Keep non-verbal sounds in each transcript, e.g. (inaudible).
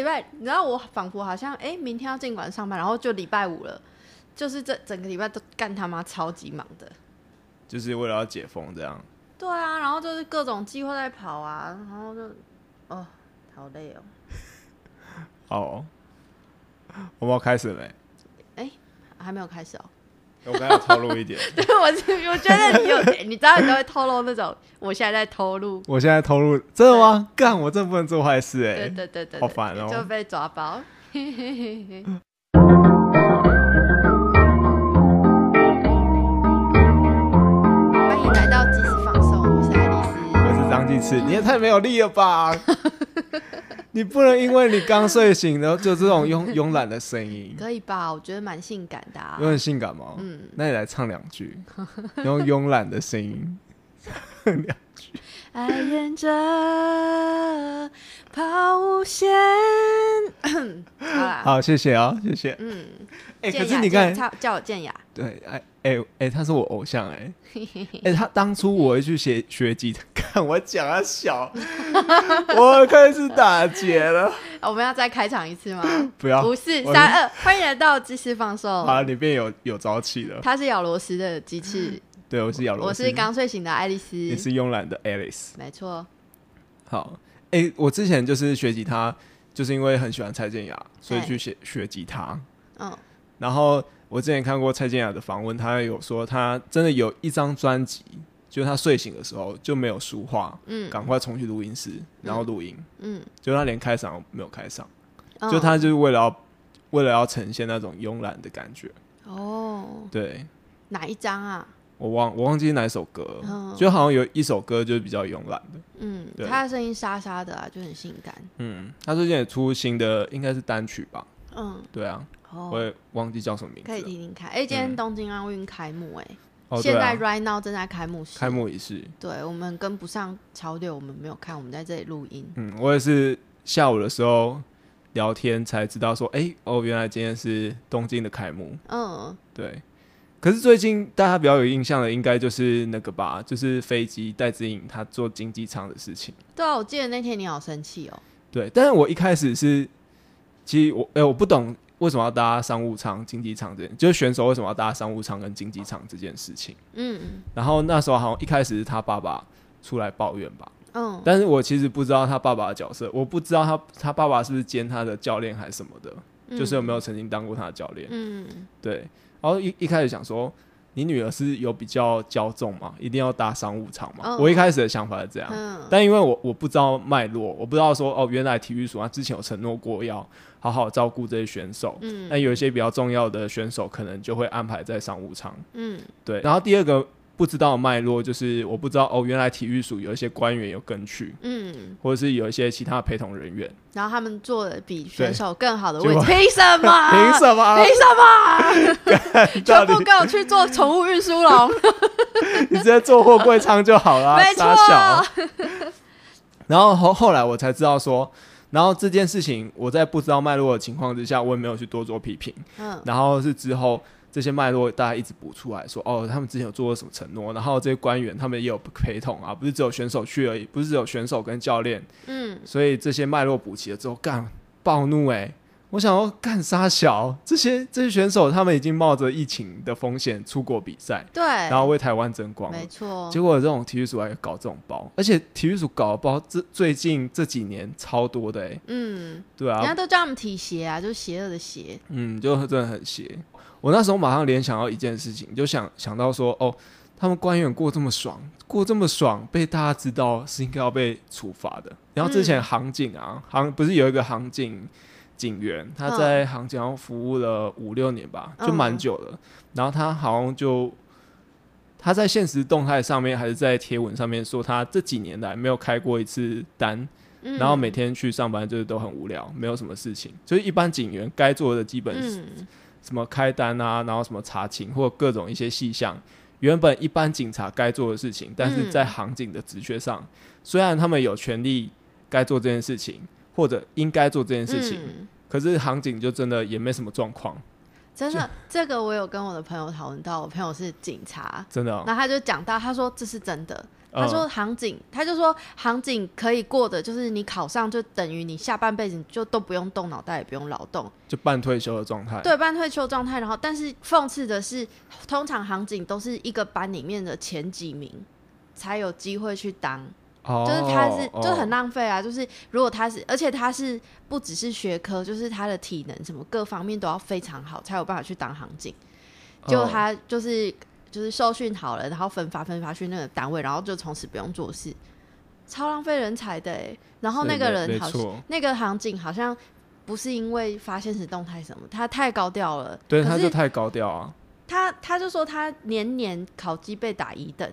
礼拜，你知道我仿佛好像哎、明天要尽管上班，然后就礼拜五了，就是这整个礼拜都干他妈超级忙的。就是为了要解封这样。对啊，然后就是各种计划在跑啊，然后就哦，好累哦。好哦，我们要开始了没？还没有开始哦。我刚要透露一点，对，我是我觉得你有，(laughs) 你知道你都会透露那种，我现在在偷录。我现在透露真的吗？干，我真的不能做坏事哎、对对对对，对好烦哦就被抓包。(laughs) 欢迎来到即时放送，我是爱丽丝。我是张继次，你也太没有力了吧！(laughs) 你不能因为你刚睡醒，然后就这种慵 (laughs) 慵懒的声音，可以吧？我觉得蛮性感的啊。有很性感吗？嗯，那你来唱两句，(laughs) 用慵懒的声音两句。(laughs) 爱沿着抛物线。(coughs) 好啦，好，谢谢啊，谢谢。嗯，哎、可是你看他，叫叫我建雅。对，哎哎哎，他是我偶像哎、(laughs) 哎、他当初我会去学学吉他，(laughs) 看我讲他小，(laughs) 我开始打结了，我们要再开场一次吗？不要，不是三二，欢迎来到即时放送。好，里面有有朝气了。他是咬螺丝的机器，对，我是咬螺丝，我是刚睡醒的爱丽丝。你是慵懒的 Alice。没错，好，哎、我之前就是学吉他，就是因为很喜欢蔡健雅，所以哎去学学吉他。嗯，然后我之前看过蔡健雅的访问，她有说她真的有一张专辑，就是她睡醒的时候就没有书画，嗯赶快冲去录音室，然后录音，嗯，就她连开嗓都没有开嗓，嗯就她就是为了要为了要呈现那种慵懒的感觉。哦，对哪一张啊？我忘我忘记哪一首歌，嗯就好像有一首歌就是比较慵懒的。嗯，对他的声音沙沙的啊，就很性感。嗯，她最近也出新的应该是单曲吧？嗯，对啊，我哦，也忘记叫什么名字可以了。听听看。哎，今天东京奥运开幕，哎，哦，现在，right now 正在开幕式。开。幕仪式。对我们跟不上潮流，我们没有看，我们在这里录音。嗯，我也是下午的时候聊天才知道说，哎、哦，原来今天是东京的开幕。嗯，对，可是最近大家比较有印象的，应该就是那个吧，就是飞机戴资颖他做经济舱的事情。对啊，我记得那天你好生气哦。对，但是我一开始是，其实我哎、我不懂为什么要搭商务舱、经济舱这件，就是选手为什么要搭商务舱跟经济舱这件事情。嗯。然后那时候好像一开始是他爸爸出来抱怨吧，嗯。但是我其实不知道他爸爸的角色，我不知道他他爸爸是不是兼他的教练还是什么的，嗯，就是有没有曾经当过他的教练。嗯。对，然后一一开始想说，你女儿是有比较骄纵嘛，一定要搭商务舱嘛。嗯我一开始的想法是这样，嗯但因为我我不知道脉络，我不知道说哦，原来体育署他之前有承诺过要好好照顾这些选手，嗯那有一些比较重要的选手可能就会安排在商务舱。嗯对，然后第二个不知道脉络就是我不知道哦，原来体育署有一些官员有跟去，嗯，或者是有一些其他的陪同人员，然后他们做的比选手更好的位置，(laughs) 凭什么？凭什么？凭什么？全部给我去做宠物运输笼，(laughs) 你直接坐货柜舱就好了，(laughs) 没傻小。错。然后后后来我才知道说，然后这件事情我在不知道脉络的情况之下，我也没有去多做批评。嗯然后是之后这些脉络大家一直补出来说，哦，他们之前有做过什么承诺，然后这些官员他们也有陪同啊，不是只有选手去而已，不是只有选手跟教练，嗯，所以这些脉络补齐了之后，干暴怒哎、我想要干杀小这些这些选手，他们已经冒着疫情的风险出国比赛，对，然后为台湾争光了。没错，结果这种体育署还搞这种包，而且体育署搞的包，这最近这几年超多的哎、嗯，对啊。人家啊，都叫他们体协啊，就是邪恶的邪。嗯，就真的很邪。我那时候马上联想到一件事情，就想想到说，哦，他们官员过这么爽，过这么爽，被大家知道是应该要被处罚的。然后之前航警啊，航不是有一个航警警员，他在航警上服务了五六年吧，就蛮久了。然后他好像就他在现实动态上面还是在贴文上面说，他这几年来没有开过一次单，嗯。然后每天去上班就是都很无聊，没有什么事情，就是一般警员该做的基本嗯什么开单啊，然后什么查勤或各种一些细项，原本一般警察该做的事情，但是在航警的职缺上，虽然他们有权利该做这件事情，或者应该做这件事情，嗯。可是航警就真的也没什么状况，真的，这个我有跟我的朋友讨论到，我朋友是警察，真的哦、然后他就讲到，他说这是真的，嗯他说航警，他就说航警可以过的，就是你考上就等于你下半辈子就都不用动脑袋，也不用劳动，就半退休的状态。对半退休状态。然后，但是讽刺的是，通常航警都是一个班里面的前几名才有机会去当，哦，就是他是哦就很浪费啊。就是如果他是，而且他是不只是学科，就是他的体能什么各方面都要非常好，才有办法去当行警。就哦他就是就是受训好了，然后分发分发去那个单位，然后就从此不用做事，超浪费人才的哎。然后那个人好像，那个行警好像不是因为发现实动态什么，他太高调了。对，他就太高调啊。他他就说他年年考绩被打一等，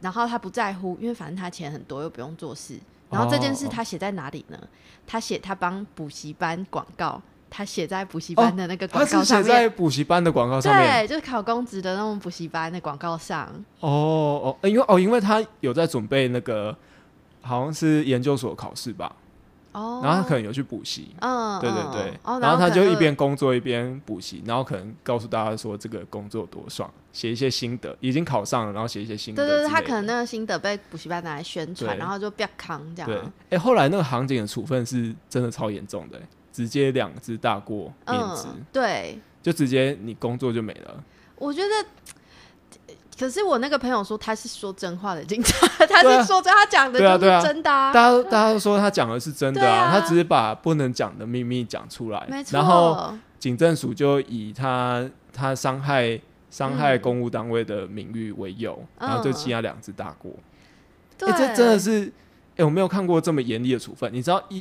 然后他不在乎，因为反正他钱很多又不用做事。然后这件事哦他写在哪里呢？他写他帮补习班广告，他写在补习班的那个广哦他是写告上面。在补习班的广告上面。对，就是考公职的那种补习班的广告上。哦哦，呃因为哦，因为他有在准备那个好像是研究所考试吧，哦，然后他可能有去补习。嗯，对对嗯对，哦、然后他就一边工作一边补习，然后可能告诉大家说这个工作多爽，写一些心得，已经考上了，然后写一些心得对对对。他可能那个心得被补习班拿来宣传，然后就不要扛这样对样。，哎、后来那个行警的处分是真的超严重的、直接两只大过免职，嗯，对，就直接你工作就没了。我觉得。(tsk) 可是我那个朋友说他是说真话的警察，(laughs) 他是说真，他讲的就对啊对真的啊，大家大家都说他讲的是真的啊，啊他只是把不能讲的秘密讲出来没，错。然后警政署就以他他伤害伤害公务单位的名誉为由，嗯然后就羁押两只大过。对，哎、这真的是，哎、我没有看过这么严厉的处分。你知道一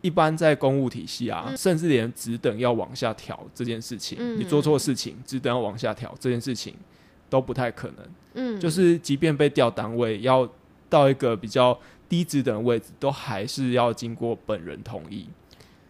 一般在公务体系啊，嗯。甚至连职等要往下调这件事情，嗯。你做错事情，职等要往下调这件事情都不太可能。嗯，就是即便被调单位，要到一个比较低职等的位置，都还是要经过本人同意。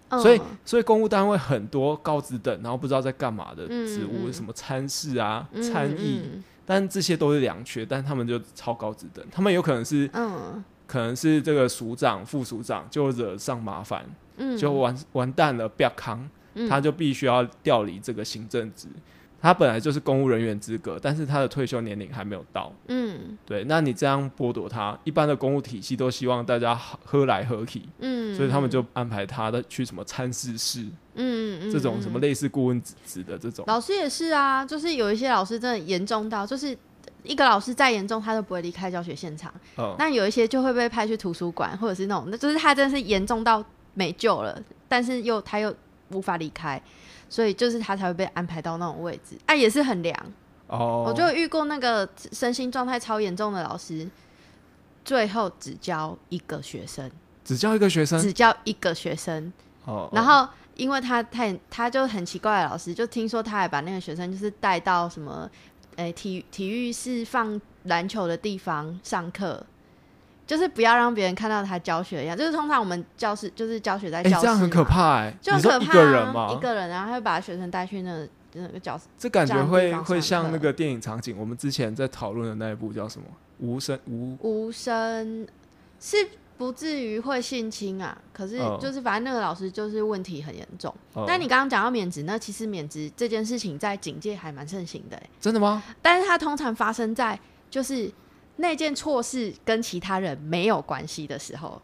嗯所以，所以公务单位很多高职等，然后不知道在干嘛的嗯职务，嗯什么参事啊、嗯参议，嗯。但这些都是良缺，但他们就超高职等，他们有可能是嗯可能是这个署长、副署长就惹上麻烦，嗯，就完完蛋了，不要扛，嗯他就必须要调离这个行政职。他本来就是公务人员资格，但是他的退休年龄还没有到。嗯对，那你这样剥夺他，一般的公务体系都希望大家喝来喝去，嗯，所以他们就安排他的去什么参事室嗯嗯这种什么嗯类似顾问职的这种。老师也是啊，就是有一些老师真的严重到，就是一个老师再严重，他都不会离开教学现场。嗯，那有一些就会被派去图书馆，或者是那种，那就是他真的是严重到没救了，但是又他又无法离开，所以就是他才会被安排到那种位置。啊，也是很凉。哦，我就遇过那个身心状态超严重的老师，最后只教一个学生，只教一个学生只教一个学生，哦，然后因为他太他就很奇怪的老师，就听说他还把那个学生就是带到什么，诶、体体育是放篮球的地方上课，就是不要让别人看到他教学一样。就是通常我们教室就是教学在哎、教室、这样很可，怕哎、就很可怕、啊。个人嘛？一个人，然后他会把学生带去那个那个教室。这感觉会会像那个电影场景，我们之前在讨论的那一部叫什么？无声无无声是不至于会性侵啊，可是嗯就是反正那个老师就是问题很严重。呃但你刚刚讲到免职，那其实免职这件事情在警界还蛮盛行的欸、真的吗？但是它通常发生在就是那件错事跟其他人没有关系的时候，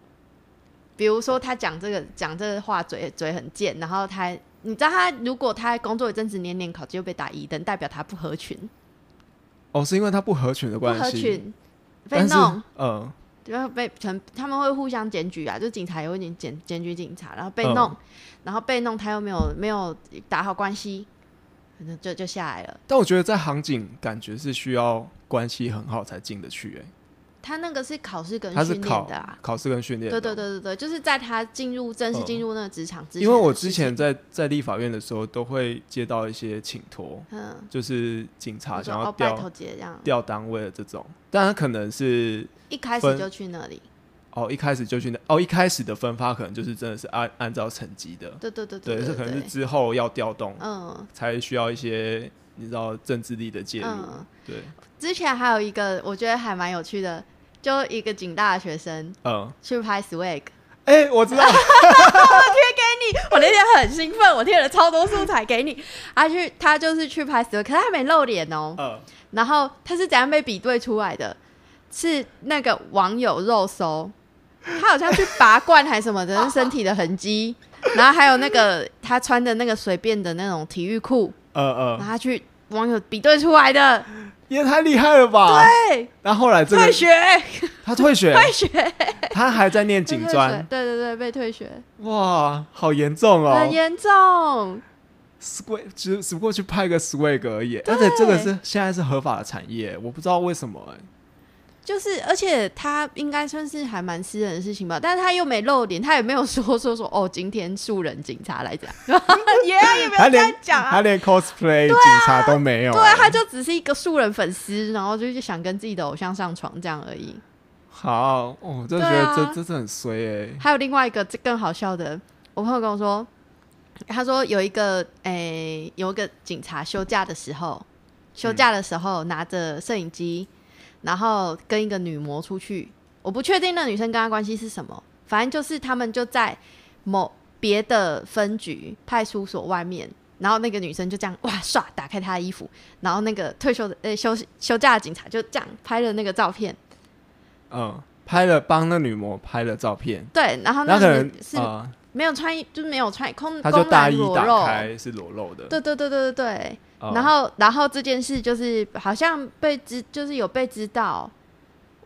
比如说他讲这个讲这个话嘴嘴很贱，然后他你知道他如果他工作一阵子年年考绩又被打一等，代表他不合群，哦，是因为他不合群的不关系。不合群被弄。嗯，然后被可能他们会互相检举啊，就警察也会检检检举警察，然后被弄，嗯然后被弄他又没有没有打好关系，反正就就下来了。但我觉得在航警感觉是需要关系很好才进得去、欸，他那个是考试跟训练的啊，考试跟训练的。对哦。对对对对，就是在他进入正式嗯。进入那个职场之前、因为我之前，在在立法院的时候，都会接到一些请托，嗯，就是警察想要调调单位的这种，但他可能是一开始就去那里，哦一开始就去那哦一开始的分发可能就是真的是按按照成绩的，对对对对，可能是，之后要调动嗯。才需要一些你知道政治力的介入，嗯，对，之前还有一个我觉得还蛮有趣的，就一个警大的学生嗯，去拍 swag。哎、我知道，(laughs) 我那天很兴奋，我贴了超多素材给你。他去，他就是去拍 swag，可是他没露脸哦。嗯，然后他是怎样被比对出来的？是那个网友肉搜，他好像去拔罐还是什么的，身体的痕迹，然后还有那个他穿的那个随便的那种体育裤，呃呃然后，他去网友比对出来的，也太厉害了吧！对，那后来这个退学，他退学，退学，他还在念警专，对对对，被退学，哇，好严重哦！很严重，swag 只只不过去拍个 swag 而已，而且这个是现在是合法的产业，我不知道为什么哎、就是，而且他应该算是还蛮私人的事情吧，但是他又没露脸，他也没有说说说哦，今天素人警察来讲，(laughs) 也也没有这他连样讲啊。他，连 cosplay 警察都没有、对他就只是一个素人粉丝，然后就是想跟自己的偶像上床这样而已。好，哦我真的觉得这这是很衰哎、还有另外一个这更好笑的，我朋友跟我说，他说有一个诶、有一个警察休假的时候，休假的时候拿着摄影机，然后跟一个女模出去，我不确定那女生跟他关系是什么，反正就是他们就在某别的分局派出所外面。然后那个女生就这样哇唰打开她的衣服，然后那个退休的呃休休假的警察就这样拍了那个照片，嗯，拍了帮那女模拍了照片，对，然后那个女是啊，没有穿衣，就是没有穿空，他就公然大衣打裸露。开是裸露的，对对对对对对。哦然后然后这件事就是好像被知，就是有被知道，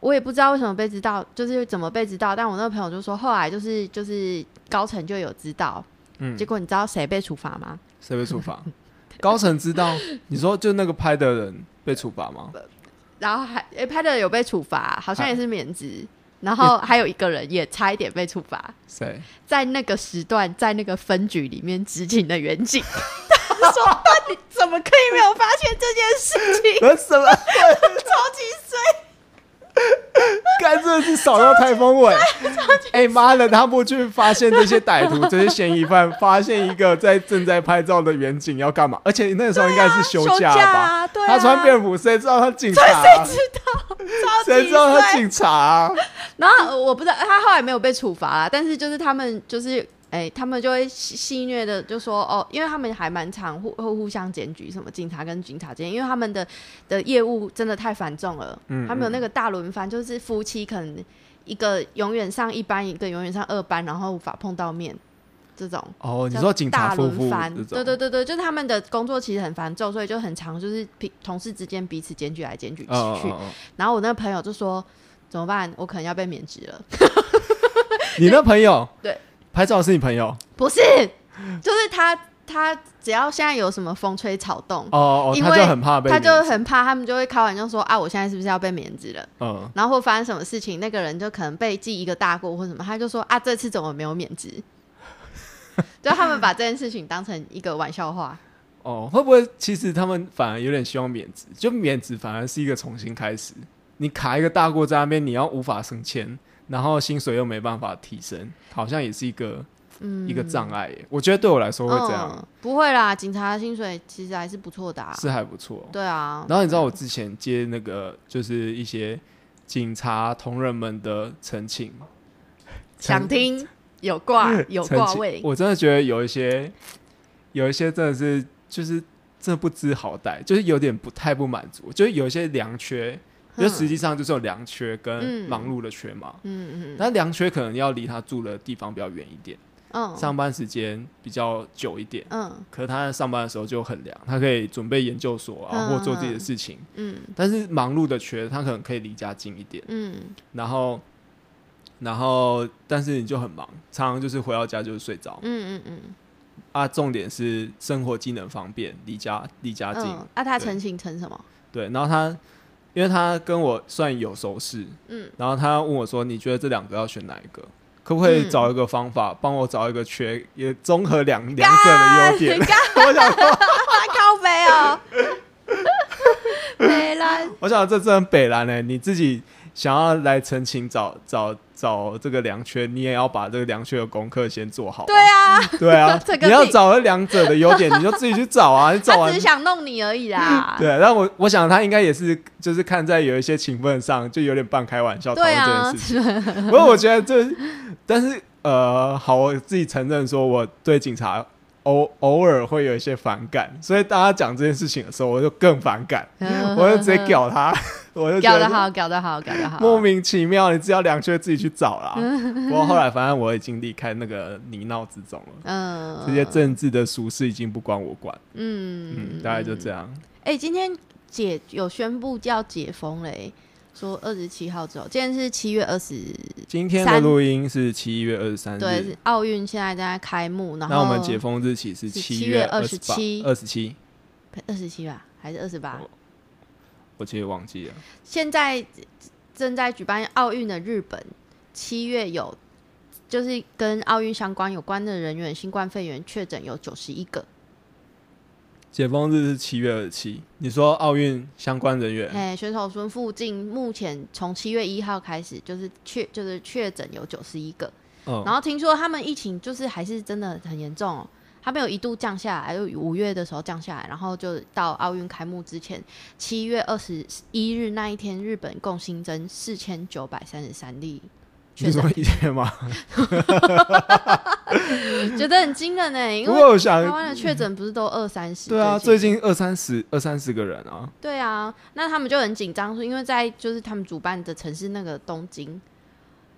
我也不知道为什么被知道，就是怎么被知道。但我那个朋友就说，后来就是就是高层就有知道，嗯结，果你知道谁被处罚吗？谁被处罚？(laughs) 高层知道，你说就那个拍的人被处罚吗？(laughs) 然后还诶拍的有被处罚，好像也是免职。然嗯后还有一个人也差一点被处罚，谁？在那个时段，在那个分局里面执勤的远警，(laughs) 他说：“那你怎么可以没有发现这件事情？(laughs) 那什么？(laughs) 超级衰！(laughs) 干真的是扫到台风尾！哎妈的，他不去发现这些歹徒、这些嫌疑犯，发现一个在正在拍照的远景要干嘛？而且那个时候应该是休休假吧？啊，对啊，他穿便服，谁知道他警察、啊？谁知道？谁知道他警察、啊？然后呃我不知道他后来没有被处罚啦，但是就是他们就是哎、他们就会戏戏谑的就说哦，因为他们还蛮常互会互相检举，什么警察跟警察之间，因为他们的的业务真的太繁重了，嗯他们有那个大轮番，就是夫妻可能一个永远上一班，一个永远上二班，然后无法碰到面。这种哦，你叫说警察大夫妇轮番？对对对对，就是他们的工作其实很繁重，所以就很长，就是平同事之间彼此检举来检举去。然后我那个朋友就说：“怎么办？我可能要被免职了。(laughs) 你那朋友对拍照是你朋友？”不是，就是他，他只要现在有什么风吹草动，哦哦，他因为就很怕被他就很怕，他们就会开玩笑说：“啊，我现在是不是要被免职了？”嗯然后或发生什么事情，那个人就可能被记一个大过或什么，他就说：“啊，这次怎么没有免职？” (laughs) 就他们把这件事情当成一个玩笑话。哦，会不会其实他们反而有点希望免职？就免职反而是一个重新开始。你卡一个大过在那边，你要无法升迁，然后薪水又没办法提升，好像也是一个嗯，一个障碍耶。我觉得对我来说会这样，嗯不会啦，警察的薪水其实还是不错的、啊。是还不错。对啊，然后你知道我之前接那个就是一些警察同仁们的陈情，想听有挂 (laughs) 有挂位，我真的觉得有一些有一些真的是就是真的不知好歹，就是有点不太不满足，就是有一些良缺，就实际上就是有良缺跟嗯忙碌的缺嘛。嗯嗯那良缺可能要离他住的地方比较远一点，嗯上班时间比较久一点。嗯可是他在上班的时候就很凉，他可以准备研究所啊，嗯或做自己的事情。嗯但是忙碌的缺，他可能可以离家近一点，嗯然后，然后，但是你就很忙，常常就是回到家就是睡着嗯嗯嗯啊。重点是生活机能方便，离家离家近，嗯，那他对澄清成什么？对。然后他，因为他跟我算有熟识，嗯。然后他问我说：“你觉得这两个要选哪一个？可不可以嗯找一个方法，帮我找一个缺，也综合两两者的优点？”我想说，靠北哦，北蓝，我想这真的很北蓝呢、你自己想要来澄清找找找这个良缺，你也要把这个良缺的功课先做好、对，啊，对啊 (laughs) 这，个你要找这两者的优点，你就自己去找啊，你找完他只是。想弄你而已啦。(laughs) 对，然后我我想他应该也是，就是看在有一些情分上，就有点半开玩笑讨对论这啊件事情。不过我觉得这，但是呃，好，我自己承认说我对警察偶偶尔会有一些反感，所以大家讲这件事情的时候，我就更反感，我就直接屌他。我就觉得搞得好，搞得好，搞得好。莫名其妙，你只要两缺自己去找啦。(laughs) 不过后来反正我已经离开那个泥淖之中了，嗯，这些政治的俗事已经不关我管。嗯嗯，大概就这样。哎、今天解有宣布叫解封嘞、说二十七号之后，今天是七月二十，今天的录音是七月二十三对，奥运现在正在开幕，然后那我们解封日期是是七月二十七、二十七，二十七吧，还是二十八？我其实忘记了。现在正在举办奥运的日本，七月有就是跟奥运相关有关的人员新冠肺炎确诊有九十一个，解封日是七月二十七。你说奥运相关人员，哎、选手村附近目前从七月一号开始就是确就是确诊有九十一个，嗯，然后听说他们疫情就是还是真的很严重、哦，他们有一度降下来，就五月的时候降下来，然后就到奥运开幕之前，七月二十一日那一天，日本共新增四千九百三十三例确诊你说，一天吗？(laughs) 觉得很惊人呢，因不为台湾的确诊不是都二三十？对啊，最近二三十、二三十个人啊，对啊，那他们就很紧张，说因为在就是他们主办的城市那个东京，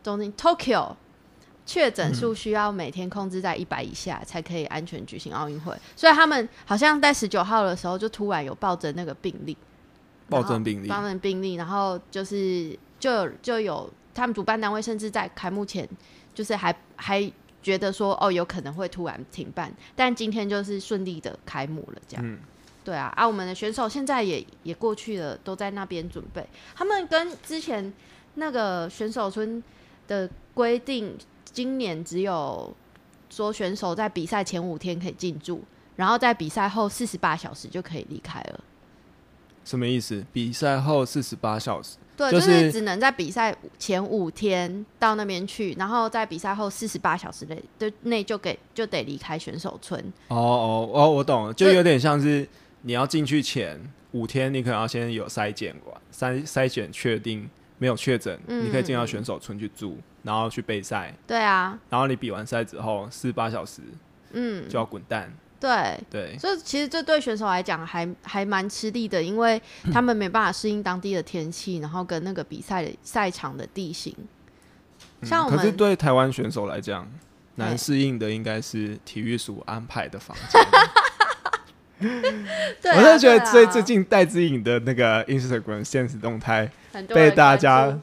东京 Tokyo 确诊数需要每天控制在一百以下才可以安全举行奥运会，所以他们好像在十九号的时候就突然有暴增那个病例，暴增病例暴增病例，然后就是就有就有他们主办单位甚至在开幕前就是还还觉得说哦有可能会突然停办，但今天就是顺利的开幕了，这样。嗯，对啊，啊，我们的选手现在也也过去了，都在那边准备。他们跟之前那个选手村的规定，今年只有说选手在比赛前五天可以进驻，然后在比赛后四十八小时就可以离开了。什么意思？比赛后四十八小时，对，就就是只能在比赛前五天到那边去，然后在比赛后四十八小时内就内就给就得离开选手村。哦哦哦，我懂了，就有点像是你要进去前五天，你可能要先有筛检过，筛筛检确定没有确诊，嗯。你可以进到选手村去住，然后去备赛，对啊，然后你比完赛之后四十八小时嗯，就要滚蛋，对，对，所以其实这对选手来讲还还蛮吃力的，因为他们没办法适应当地的天气，然后跟那个比赛的赛场的地形。嗯像我可是们对台湾选手来讲，难哎适应的应该是体育署安排的房间。(laughs) 对啊、我真的觉得最最近戴资颖的那个 Instagram 现实动态被大家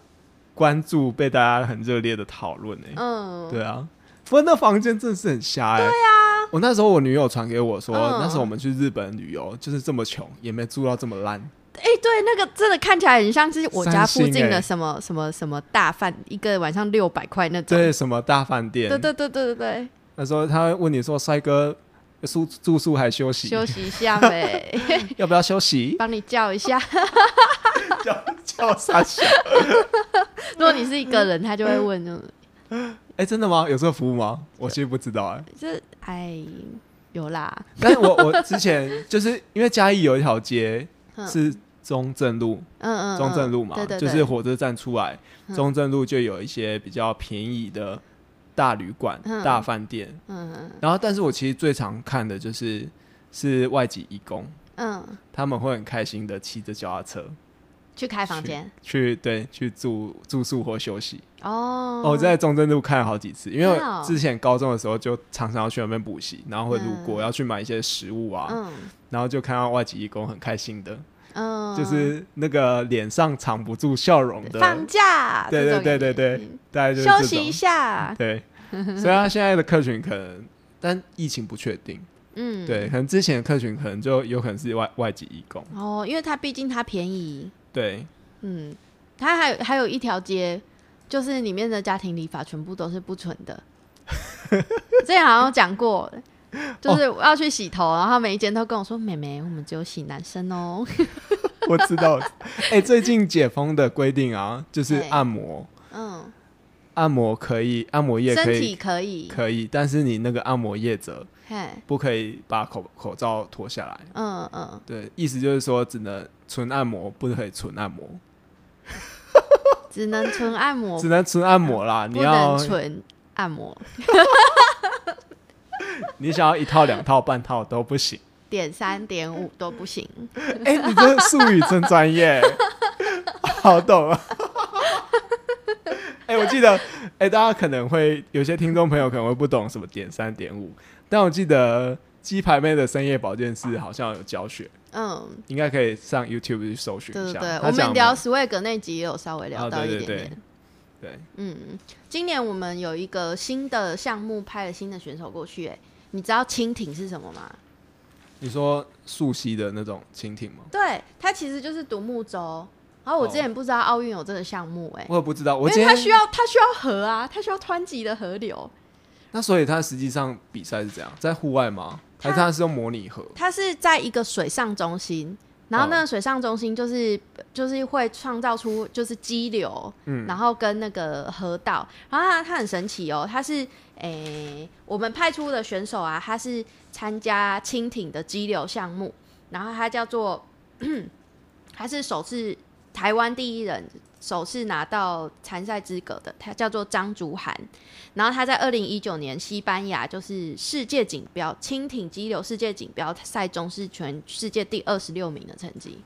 关注，被大家很热烈的讨论诶。嗯，对啊，不过那房间真的是很瞎哎、对啊，我那时候我女友传给我说，嗯那时候我们去日本旅游，就是这么穷，也没住到这么烂。哎、对，那个真的看起来很像是我家附近的什么、什么什么大饭，一个晚上六百块那种。对什么大饭店？对对对对对对，那时候他问你说，帅哥住住宿还休息？休息一下呗，(laughs) 要不要休息？帮你叫一下。(laughs) 叫叫傻笑。(laughs) 如果你是一个人，他就会问，嗯哎、真的吗？有这个服务吗？我其实不知道哎、这哎有啦，但是我我之前就是因为嘉义有一条街嗯是中正路，嗯嗯，中正路嘛，就是火车站出来，嗯中正路就有一些比较便宜的大旅馆、嗯。大饭店。嗯嗯然后，但是我其实最常看的就是是外籍义工，嗯，他们会很开心的骑着脚踏车去开房间？去对去住住宿或休息。哦。哦我在中正路看了好几次，因为之前高中的时候就常常要去那边补习，然后会路过、嗯。要去买一些食物啊，嗯。然后就看到外籍义工很开心的，嗯，就是那个脸上藏不住笑容的，放假，对对对对感觉。大家就是休息一下，对，所以他现在的客群可能，但疫情不确定，嗯，对，可能之前的客群可能就有可能是外外籍义工，哦，因为它毕竟它便宜，对，嗯，它还有还有一条街，就是里面的家庭理法全部都是不纯的，(laughs) 之前好像讲过。(laughs) 就是我要去洗头，然后每一间都跟我说：“妹妹，我们只有洗男生哦。(laughs) 我知道。哎、最近解封的规定啊，就是按摩，”嗯，按摩可以，按摩液可身体以，可以，可以，但是你那个按摩液者，不可以把口口罩脱下来。嗯嗯，对，意思就是说，只能纯按摩，不可以纯按摩，只能纯按摩。只，能纯按摩啦。你要能纯按摩，(laughs) 你想要一套、两套、半套都不行。点三点五都不行。哎、你这术语真专业。(laughs) 好懂啊。哎、我记得，哎、大家可能会有些听众朋友可能会不懂什么点三点五，但我记得鸡排妹的深夜保健室好像有教学，嗯，应该可以上 YouTube 去搜寻一下。对对对，我们聊 Swag 那集也有稍微聊啊到一对对点点。对对，嗯，今年我们有一个新的项目，派了新的选手过去、哎，你知道蜻蜓是什么吗？你说溯溪的那种蜻蜓吗？对，它其实就是独木舟。然后我之前不知道奥运有这个项目、哎、我也不知道，我因今天为它需要它需要河啊，它需要湍急的河流。那所以它实际上比赛是怎样？在户外吗？还是它是用模拟河？它是在一个水上中心，然后那个水上中心就是、就是会创造出就是激流，嗯然后跟那个河道，然后它它很神奇哦，它是诶、我们派出的选手啊，他是参加蜻蜓的激流项目，然后他叫做 (clears throat) 他是首次台湾第一人。首次拿到参赛资格的，他叫做张竹涵，然后他在二零一九年西班牙就是世界锦标蜻蜓激流世界锦标赛中是全世界第二十六名的成绩。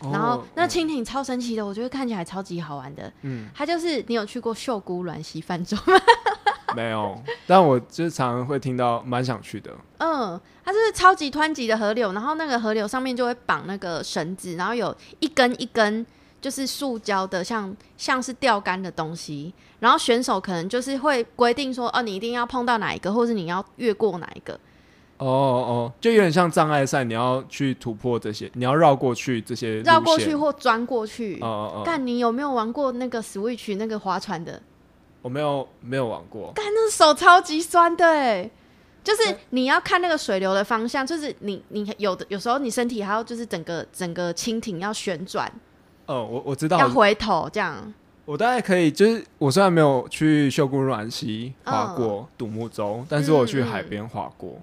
然后哦那蜻蜓超神奇的，我觉得看起来超级好玩的。嗯，它就是你有去过秀姑峦溪泛舟吗？(laughs) 没有，但我就是常常会听到，蛮想去的。嗯，它就是超级湍急的河流，然后那个河流上面就会绑那个绳子，然后有一根一根就是塑胶的，像像是钓竿的东西。然后选手可能就是会规定说，哦，你一定要碰到哪一个，或是你要越过哪一个。哦哦，就有点像障碍赛，你要去突破这些，你要绕过去这些绕过去。或钻过去。哦哦哦，但，你有没有玩过那个 Switch 那个划船的？我没有没有玩过。干，那手超级酸的哎，就是你要看那个水流的方向，就是你你有的有时候你身体还要就是整个整个蜻蜓要旋转，哦，我我知道，要回头这样。我大概可以，就是我虽然没有去秀姑峦溪划过独木舟，但是我去海边划过，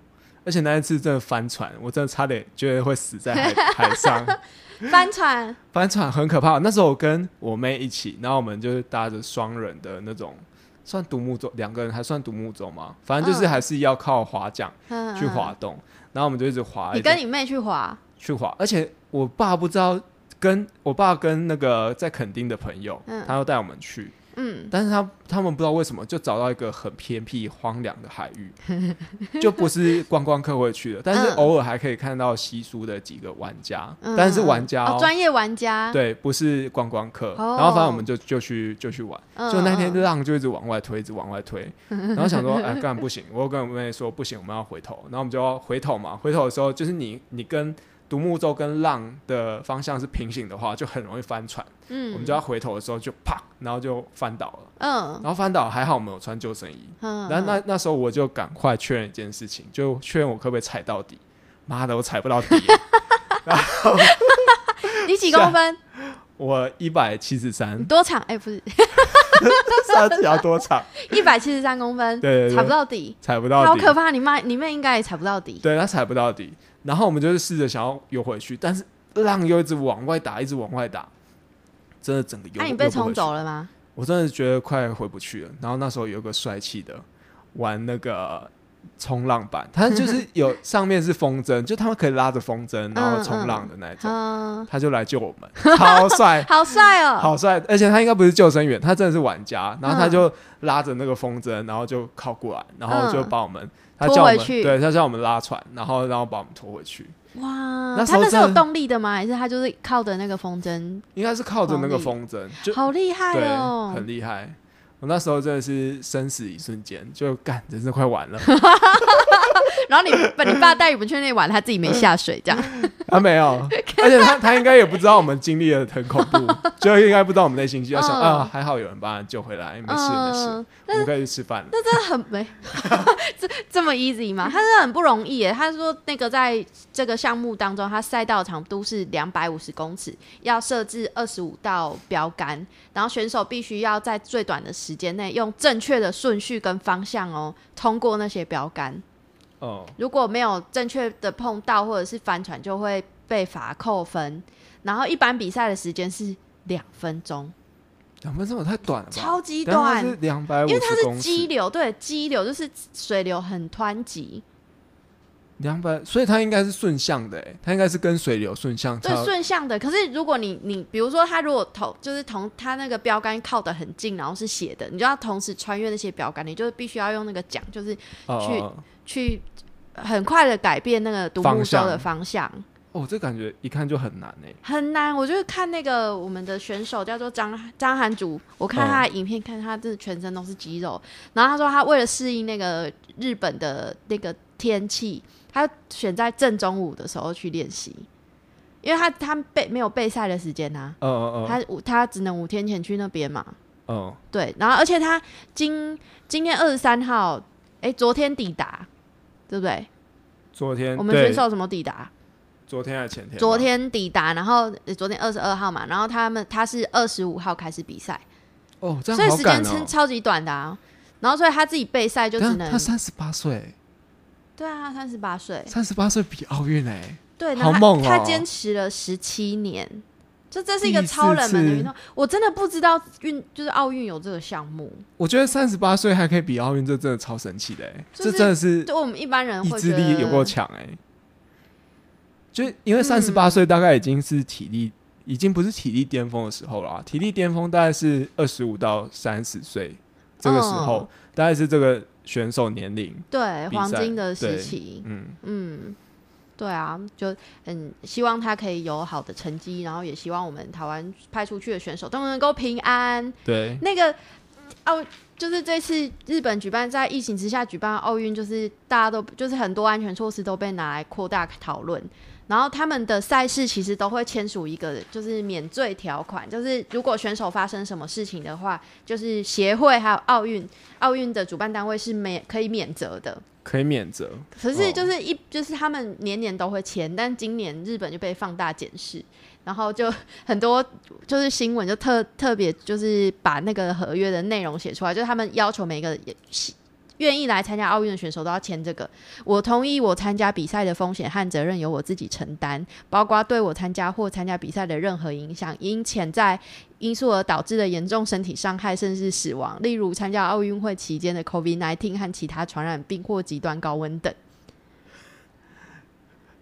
而且那一次真的翻船，我真的差点觉得会死在海 (laughs) 海上。翻船，翻船很可怕。那时候我跟我妹一起，然后我们就是搭着双人的那种，算独木舟，两个人还算独木舟吗？反正就是嗯还是要靠划桨嗯去滑。动，然后我们就一直滑，你跟你妹去滑，去滑，而且我爸不知道跟我爸跟那个在垦丁的朋友，嗯。他要带我们去，嗯，但是他他们不知道为什么就找到一个很偏僻荒凉的海域，就不是观光客会去的，但是嗯。偶尔还可以看到稀疏的几个玩家，嗯。但是玩家、哦，专业玩家，对，不是观光客。哦。然后反正我们就就去就去玩，嗯，就那天嗯浪就一直往外推，一直往外推，然后想说，哎，干不行，我跟我妹说不行，我们要回头，然后我们就要回头嘛。回头的时候，就是你你跟独木舟跟浪的方向是平行的话，就很容易翻船。嗯，我们就要回头的时候就啪，然后就翻倒了。嗯然后翻倒还好我们有穿救生衣，嗯，然后那那时候我就赶快确认一件事情，就确认我可不可以踩到底。妈的，我踩不到底，(laughs) 你几公分？我一百七十三，多长？哎，不是，(laughs) 沙子要多长？一百七十三公分，对对对踩不到底，踩不到底，好可怕！你妈你妹应该也踩不到底。对她踩不到底，然后我们就是试着想要游回去，但是浪又一直往外打，一直往外打，真的整个游。那、你被冲走了吗？我真的觉得快回不去了。然后那时候有个帅气的玩那个冲浪板，(laughs) 他就是有上面是风筝，就他们可以拉着风筝然后冲浪的那种，嗯，他就来救我们，超帅。(laughs) 好帅哦！好帅，而且他应该不是救生员，他真的是玩家。然后他就拉着那个风筝，然后就靠过来，然后就把我们，他叫我们，拖回去对他叫我们拉船，然后然后把我们拖回去。哇，那他那是有动力的吗？还是他就是靠着那个风筝？应该是靠着那个风风筝，就好厉害，哦！很厉害。我那时候真的是生死一瞬间，就干，真是快完了。(laughs) (laughs) 然后你把你爸带你们去那玩，他自己没下水，这样他 (laughs) 没有，(laughs) 而且他他应该也不知道我们经历了很恐怖，就应该不知道我们内心戏，要想嗯啊，还好有人把他救回来，没事没事，嗯，我们可以去吃饭了。那真的很没这这么 easy 吗？他真的很不容易耶。他说那个在这个项目当中，他赛道长度是两百五十公尺，要设置二十五道标杆，然后选手必须要在最短的时间内用正确的顺序跟方向哦通过那些标杆。哦，如果没有正确的碰到或者是翻船，就会被罚扣分。然后一般比赛的时间是两分钟，两分钟也太短了吧？超级短是，两百五因为它是激流，对，激流就是水流很湍急，两百，所以它应该是顺向的，哎，它应该是跟水流顺向。对，顺向的。可是如果你你比如说它如果同就是同它那个标杆靠得很近，然后是斜的，你就要同时穿越那些标杆，你就必须要用那个桨，就是去去很快的改变那个独木舟的方向。哦，这感觉一看就很难哎，很难。我就是看那个我们的选手叫做张张涵竹，我看他的影片，看他这全身都是肌肉。然后他说他为了适应那个日本的那个天气，他选在正中午的时候去练习，因为他他备没有备赛的时间呐。哦哦哦。他他只能五天前去那边嘛。哦。对，然后而且他今今天二十三号，哎，昨天抵达，对不对？昨天我们选手什么抵达？昨天还是前天？昨天抵达，然后昨天二十二号嘛，然后他们他是二十五号开始比赛，哦，这样所以时间超超级短的啊。然后所以他自己备赛就只能他三十八岁，对啊，三十八岁，三十八岁比奥运哎，对，好猛哦！他坚持了十七年，就这是一个超冷门的运动，我真的不知道运就是奥运有这个项目。我觉得三十八岁还可以比奥运，这真的超神奇的哎，这真的是对我们一般人意志力有够强哎。就因为三十八岁大概已经是体力，已经不是体力巅峰的时候了。体力巅峰大概是二十五到三十岁这个时候，大概是这个选手年龄对黄金的时期。嗯嗯，对啊，就很希望他可以有好的成绩，然后也希望我们台湾派出去的选手都能够平安。对，那个奥就是这次日本举办在疫情之下举办奥运，就是大家都就是很多安全措施都被拿来扩大讨论。然后他们的赛事其实都会签署一个就是免罪条款，就是如果选手发生什么事情的话，就是协会还有奥运奥运的主办单位是免可以免责的，可以免责。可是就是一就是他们年年都会签，但今年日本就被放大检视，然后就很多就是新闻就特特别就是把那个合约的内容写出来，就是他们要求每个。愿意来参加奥运的选手都要签这个。我同意，我参加比赛的风险和责任由我自己承担，包括对我参加或参加比赛的任何影响，因潜在因素而导致的严重身体伤害甚至死亡，例如参加奥运会期间的 COVID-19 和其他传染病或极端高温等。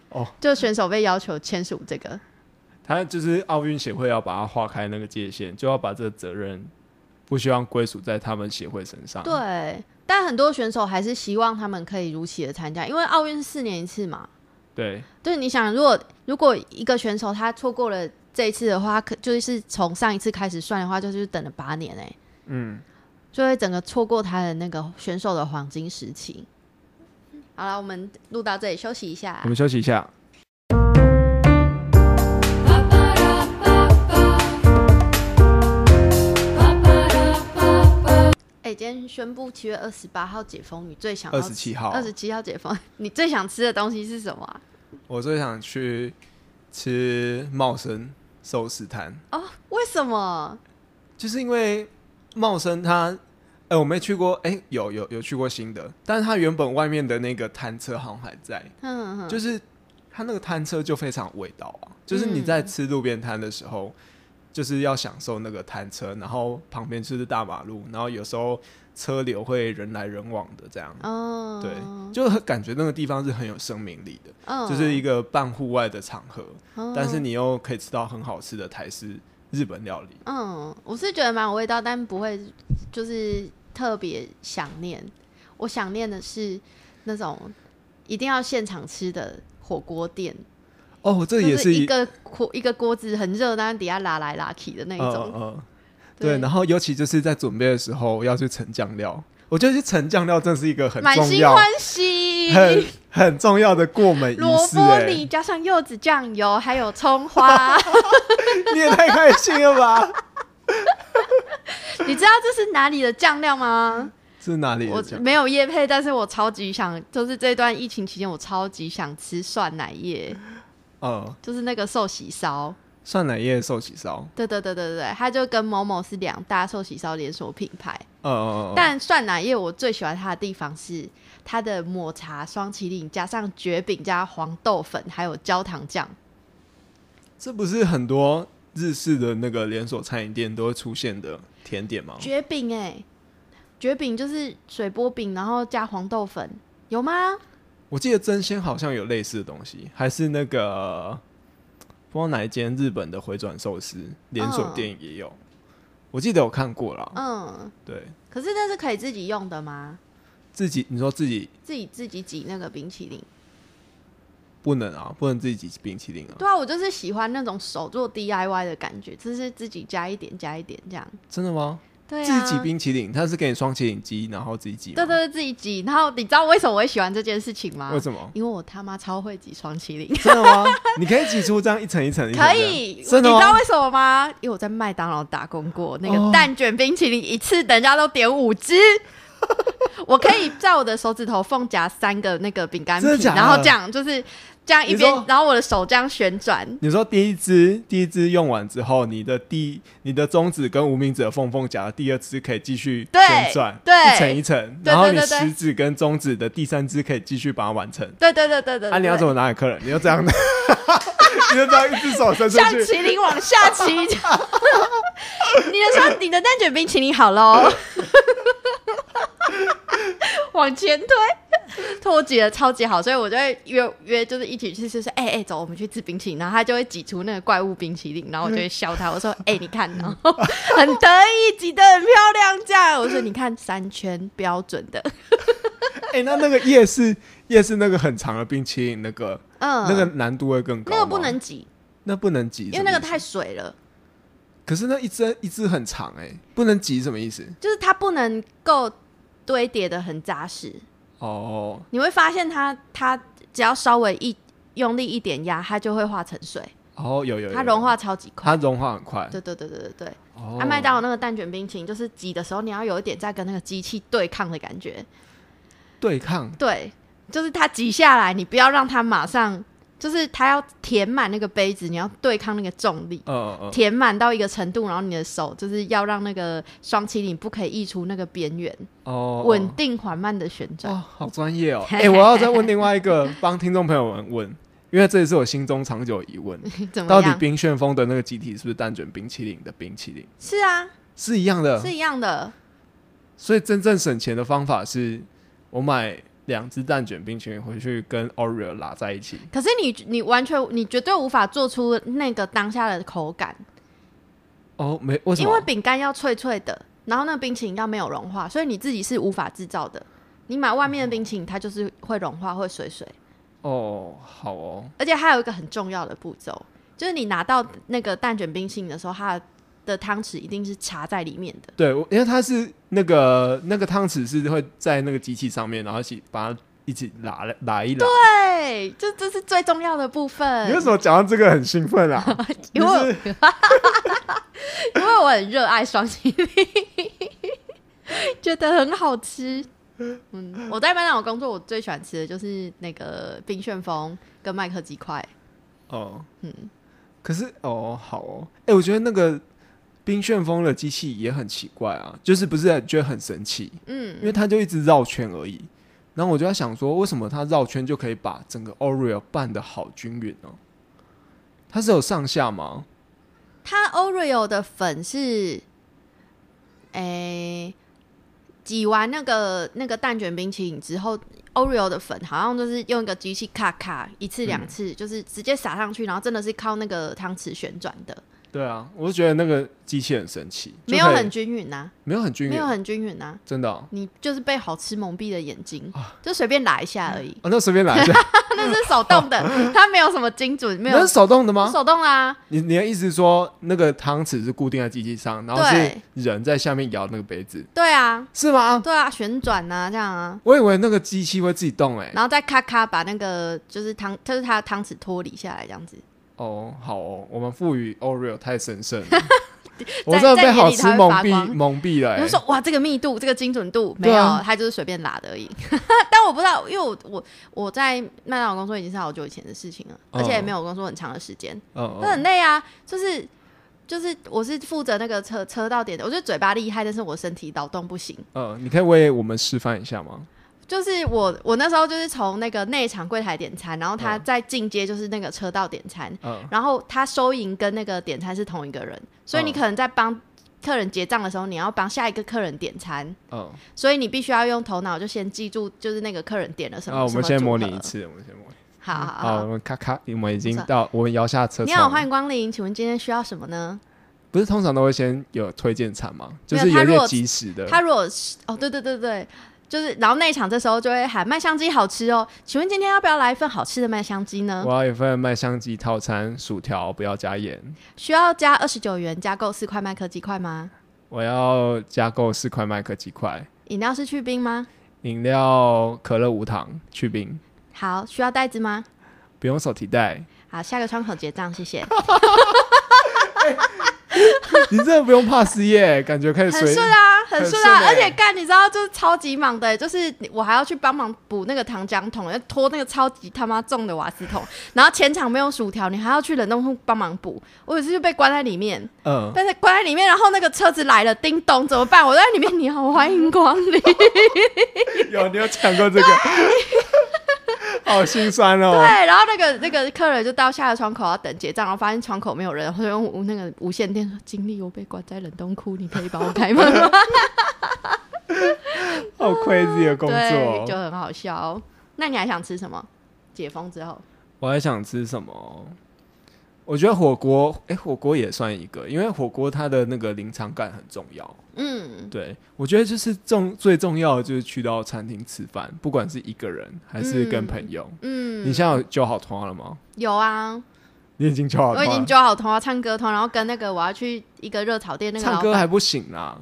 哦，就选手被要求签署这个，他就是奥运协会要把它划开那个界限，就要把这个责任不希望归属在他们协会身上。对。但很多选手还是希望他们可以如期的参加，因为奥运四年一次嘛。对，对，你想，如果如果一个选手他错过了这一次的话，可就是从上一次开始算的话，就是等了八年哎。嗯，就会整个错过他的那个选手的黄金时期。好了，我们录到这里，休息一下。我们休息一下。宣布七月二十八号解封，你最想二十七号二十七号解封，(laughs) 你最想吃的东西是什么？我最想去吃茂生寿司摊哦。为什么？就是因为茂生他，哎，我没去过，哎，有有有去过新的，但是他原本外面的那个摊车好像还在，嗯，就是他那个摊车就非常味道啊，就是你在吃路边摊的时候。就是要享受那个摊车，然后旁边就是大马路，然后有时候车流会人来人往的这样。哦，对，就感觉那个地方是很有生命力的，就是一个半户外的场合，但是你又可以吃到很好吃的台式日本料理。嗯，我是觉得蛮有味道，但不会就是特别想念。我想念的是那种一定要现场吃的火锅店。哦，这也是一个锅，一个锅子很热，但是底下拉来拉去的那种。嗯，对。然后尤其就是在准备的时候要去盛酱料，我觉得去盛酱料真是一个很重要、欢喜、(laughs) 很很重要的过门仪式。萝卜泥加上柚子酱油，还有葱花，(laughs) 你也太开心了吧！你知道这是哪里的酱料吗？是哪里？我没有叶配，但是我超级想，就是这段疫情期间，我超级想吃蒜奶叶。嗯，就是那个寿喜烧，蒜奶叶寿喜烧。对对对对对对，它就跟某某是两大寿喜烧连锁品牌。嗯嗯嗯。但蒜奶叶我最喜欢它的地方是它的抹茶双麒麟，加上绝饼，加黄豆粉，还有焦糖酱。这不是很多日式的那个连锁餐饮店都会出现的甜点吗？绝饼哎，绝饼就是水波饼，然后加黄豆粉，有吗？我记得真鲜好像有类似的东西，还是那个不知道哪一间日本的回转寿司连锁店也有。我记得我看过了，嗯，对可是那是可以自己用的吗？自己你说自己自己自己挤那个冰淇淋？不能啊，不能自己挤冰淇淋啊，对啊，我就是喜欢那种手做 DIY 的感觉，就是自己加一点加一点这样。真的吗？对啊，自己挤冰淇淋，他是给你双淇淋机，然后自己挤吗。对对对，自己挤。然后你知道为什么我会喜欢这件事情吗？为什么？因为我他妈超会挤双淇淋。真的吗？你可以挤出这样一层一层。可以，真的吗？你知道为什么吗？因为我在麦当劳打工过，那哦个蛋卷冰淇淋一次人家都点五只，(laughs) 我可以在我的手指头缝夹三个那个饼干皮，然后这样就是这样一边，然后我的手这样旋转。你说第一支第一支用完之后，你的第你的中指跟无名指的缝缝夹第二支可以继续旋转，对一层一层，然后你食指跟中指的第三支可以继续把它完成。对对对对对啊，你要怎么么拿给客人？你要这样的，(laughs) 你就这样一只手伸出去像，麒麟往下骑？(laughs) 你的双你的蛋卷冰淇淋好喽，(laughs) 往前推。脱节的超级好，所以我就会约约，就是一起去吃，说，哎、哎、走，我们去吃冰淇淋，然后他就会挤出那个怪物冰淇淋，然后我就会笑他，我说，哎、你看，然后 (laughs) 很得意，挤得很漂亮，这样，我说，你看三圈标准的，哎、那那个夜市夜市那个很长的冰淇淋，那个、嗯，那个难度会更高。那个不能挤，那不能挤，因为那个太水了，可是那一只一只很长哎、不能挤什么意思？就是它不能够堆叠的很扎实，哦，你会发现它它只要稍微一用力一点压，它就会化成水，哦，有有有，它融化超级快。它融化很快。对对对对对对，哦啊，麦当劳那个蛋卷冰淇淋，就是挤的时候，你要有一点在跟那个机器对抗的感觉。对抗对，就是它挤下来，你不要让它马上，就是它要填满那个杯子，你要对抗那个重力，填满到一个程度，然后你的手就是要让那个双麒麟不可以溢出那个边缘，哦，稳定缓慢的旋转。哦，好专业哦！(laughs) 哎、我要再问另外一个，帮听众朋友们问，(laughs) 因为这也是我心中长久疑问？(laughs) 到底冰旋风的那个机体是不是蛋卷冰淇淋的冰淇淋？是啊，是一样的，是一样的。所以真正省钱的方法是，我买两只蛋卷冰淇淋回去跟 Oreo 拉在一起。可是你你完全你绝对无法做出那个当下的口感，哦，没为什因为么？饼干要脆脆的，然后那个冰淇淋要没有融化，所以你自己是无法制造的。你买外面的冰淇淋，它就是会融化，会水水。哦，好哦，而且还有一个很重要的步骤，就是你拿到那个蛋卷冰淇淋的时候，它的汤匙一定是插在里面的。对，因为它是那个那个汤匙是会在那个机器上面，然后一起把它一起拉拉一拉。对，这这是最重要的部分。你为什么讲到这个很兴奋啊？(laughs) 因为因为我很热爱双麒麟，觉得很好吃。嗯，我在麦当劳工作，我最喜欢吃的就是那个冰旋风跟麦克鸡块。哦，嗯，可是哦，好哦，哎、我觉得那个冰旋风的机器也很奇怪啊，就是不是觉得很神奇，嗯。因，为它就一直绕圈而已。然后我就在想说，为什么它绕圈就可以把整个 Oreo 拌的好均匀呢、它是有上下吗？它 Oreo 的粉是，诶、挤完那个那个蛋卷冰淇淋之后，Oreo 的粉好像就是用一个机器咔咔一次两次，就是直接撒上去，然后真的是靠那个汤匙旋转的，对啊，我就觉得那个机器很神奇，就没有很均匀呐、没有很均匀，没有很均匀呐、真的哦，你就是被好吃蒙蔽了眼睛，就随便拉一下而已，哦那随便拿一下，(laughs) 那是手动的，(laughs) 它没有什么精准，没有那是手动的吗？手动啊、你你的意思是说，那个汤匙是固定在机器上，然后是人在下面摇那个杯子，对啊，是吗？对啊，旋转呐、这样啊，我以为那个机器会自己动、欸，然后再咔咔把那个就是汤，就是它的汤匙脱离下来这样子。哦，好哦，我们赋予 Oreo 太神圣了，(laughs) 我真的在被好吃蒙蔽蒙蔽了、欸，就说哇，这个密度、这个精准度没有，对啊它就是随便拉的而已。(laughs) 但我不知道，因为我我我在麦当劳工作已经是好久以前的事情了，哦而且也没有工作很长的时间，嗯那很累啊。就是就是我是负责那个车车到点的，我觉得嘴巴厉害，但是我身体劳动不行。嗯，你可以为我们示范一下吗？就是我我那时候就是从那个内场柜台点餐，然后他嗯再进阶就是那个车道点餐，嗯，然后他收银跟那个点餐是同一个人，所以你嗯可能在帮客人结账的时候，你要帮下一个客人点餐，嗯，所以你必须要用头脑就先记住，就是那个客人点了什么。啊，我们先模拟一。次，我们先模拟。好好好，我。们咔咔，我们已经到，我们摇下车窗。你好，欢迎光临，请问今天需要什么呢？不是通常都会先有推荐餐吗？就是有点及时的。他如果是哦，对对对对，就是然后那一场这时候就会喊麦香鸡好吃哦，请问今天要不要来一份好吃的麦香鸡呢？我要一份麦香鸡套餐，薯条不要加盐。需要加二十九元加购四块麦克鸡块吗？我要加购四块麦克鸡块，饮料是去冰吗？饮料可乐无糖去冰，好，需要袋子吗？不用手提袋。好，下个窗口结账，谢谢。(laughs) (laughs) (laughs) (laughs) 你真的不用怕失业，感觉可以随很顺啊，很顺啊，而且干，你知道，就是超级忙的欸，就是我还要去帮忙补那个糖浆桶，要拖那个超级他妈重的瓦斯桶，然后前场没有薯条，你还要去冷冻库帮忙补。我有一次就被关在里面，嗯，但是关在里面，然后那个车子来了，叮咚，怎么办？我在里面，你好，欢迎光临。(laughs) 有你有抢过这个，好心酸哦。对，然后那个那个客人就到下个窗口要等结账，然后发现窗口没有人，然后就用那个无线电说：“经理，我被关在冷冻库，你可以帮我开门吗 (laughs) 好 crazy 的？”工作，就。很好笑哦。那你还想吃什么？解封之后，我还想吃什么？我觉得火锅，哎、火锅也算一个，因为火锅它的那个临场感很重要。嗯，对，我觉得就是重最重要的就是去到餐厅吃饭，不管是一个人还是跟朋友。嗯，你现在有揪好团了吗？有啊，你已经揪好我已经揪好通话，唱歌通，然后跟那个我要去一个热炒店那个，唱歌还不行啦。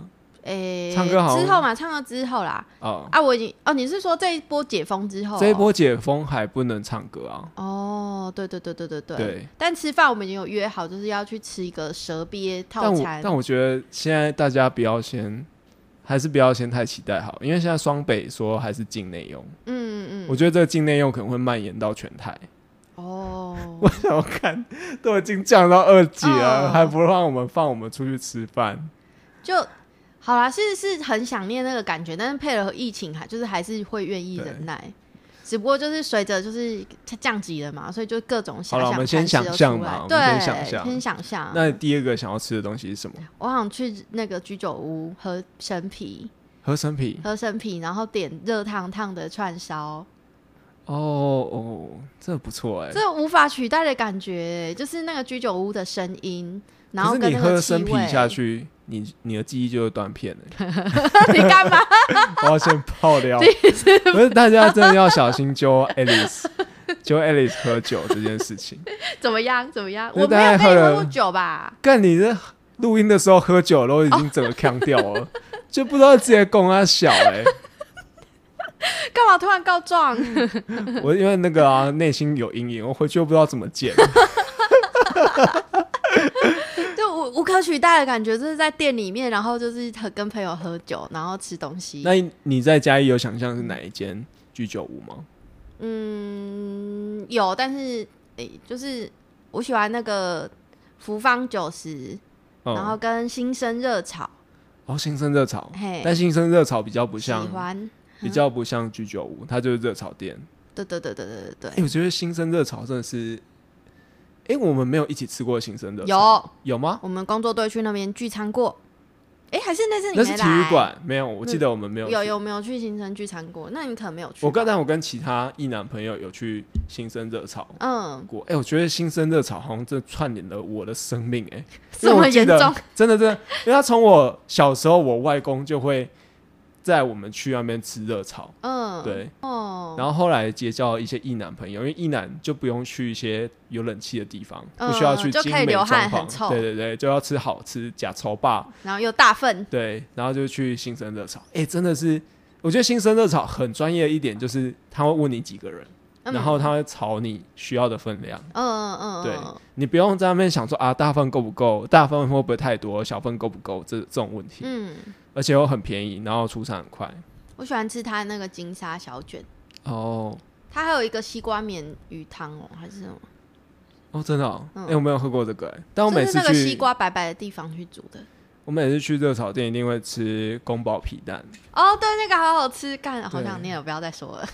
诶、唱歌好之后嘛，唱歌之后啦，哦，啊，我已经哦，你是说这一波解封之后哦、这一波解封还不能唱歌啊。哦，对对对对对对。对，但吃饭我们已经有约好，就是要去吃一个蛇鳖套餐。但我觉得现在大家不要先，还是不要先太期待好，因为现在双北说还是境内用，嗯嗯我觉得这个境内用可能会蔓延到全台。哦，(laughs) 我想要看，都已经降到二级了，嗯还不让我们放我们出去吃饭。就好啦，是是很想念那个感觉，但是配合疫情还就是还是会愿意忍耐。只不过就是随着就是它降级了嘛，所以就各种遐好了想我们先想象出来嘛对，先想象先想象。那第二个想要吃的东西是什么？我想去那个居酒屋喝生啤，喝生啤。喝生啤，然后点热烫烫的串烧，哦哦，这不错哎。这无法取代的感觉，就是那个居酒屋的声音，然后跟那个气味下去，你 (laughs) 你的记忆就会断片了。(laughs) 你干嘛？(laughs) 我要先泡掉，不是大家真的要小心揪 Alice，揪 Alice 喝酒这件事情。怎么样？怎么样？我没有喝酒吧？干你这录音的时候喝酒都已经整个腔掉了，就不知道直接供他小哎、干嘛突然告状？我因为那个啊内心有阴影，我回去又不知道怎么剪。就无无可取代的感觉，就是在店里面，然后就是和跟朋友喝酒，然后吃东西。那你在嘉义有想象是哪一间居酒屋吗？嗯，有，但是诶、就是我喜欢那个福方九十、嗯，然后跟新生热炒，哦新生热炒，但新生热炒比较不喜像，欢。比较不像居酒屋，它就是热炒店。对对对对对对哎、对，我觉得新生热炒真的是，哎、我们没有一起吃过新生的，有有吗？我们工作队去那边聚餐过。诶，还是那次你那是体？育馆，没有，我记得我们没有去。有有没有去新生聚餐过？那你可能没有去吧。我刚才我跟其他一男朋友有去新生热潮嗯，过，哎、我觉得新生热潮好像真的串联了我的生命、哎，因这么严重？真的真的，因为他从我小时候，我外公就会载我们去那边吃热炒，嗯，对，哦，然后后来结交一些异男朋友，因为异男就不用去一些有冷气的地方，嗯不需要去就精美装潢。对对对，就要吃好吃假丑霸，然后又大份，对，然后就去新生热炒，哎、真的是，我觉得新生热炒很专业的一点就是他会问你几个人，嗯然后他会炒你需要的分量，嗯嗯嗯，对嗯你不用在那边想说啊大份够不够，大份会不会太多，小份够不够这这种问题，嗯，而且又很便宜，然后出餐很快。我喜欢吃它那个金沙小卷，哦。它还有一个西瓜棉鱼汤哦，还是什么？哦，真的、哦，哎、嗯我没有喝过这个、哎。但我每次去那个西，瓜白白的地方去煮的。我每次去热炒店一定会吃宫保皮蛋。哦，对，那个好好吃，干，好对。想念了，不要再说了。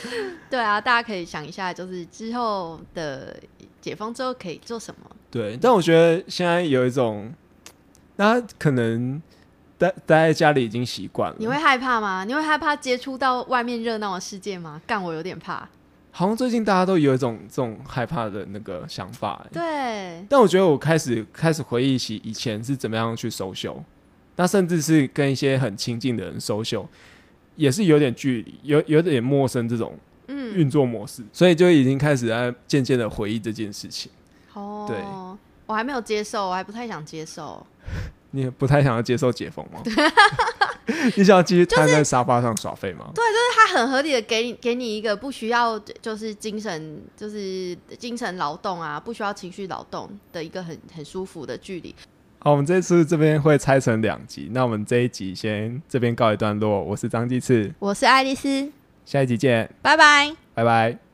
(laughs) 对啊，大家可以想一下，就是之后的解封之后可以做什么？对，但我觉得现在有一种那他可能待待在家里已经习惯了，你会害怕吗？你会害怕接触到外面热闹的世界吗？干，我有点怕。好像最近大家都有一种这种害怕的那个想法、欸。对，但我觉得我开始开始回忆起以前是怎么样去 social，那甚至是跟一些很亲近的人 social，也是有点距离，有有点陌生这种嗯，运作模式，所以就已经开始在渐渐的回忆这件事情。哦，对，我还没有接受，我还不太想接受。(laughs) 你也不太想要接受解封吗？(laughs) 你想要继续瘫在沙发上耍废吗？对，就是他很合理的给你给你一个不需要就是精神就是精神劳动啊，不需要情绪劳动的一个很很舒服的距离。好，我们这次这边会拆成两集，那我们这一集先这边告一段落。我是张继次，我是爱丽丝，下一集见，拜拜。拜拜。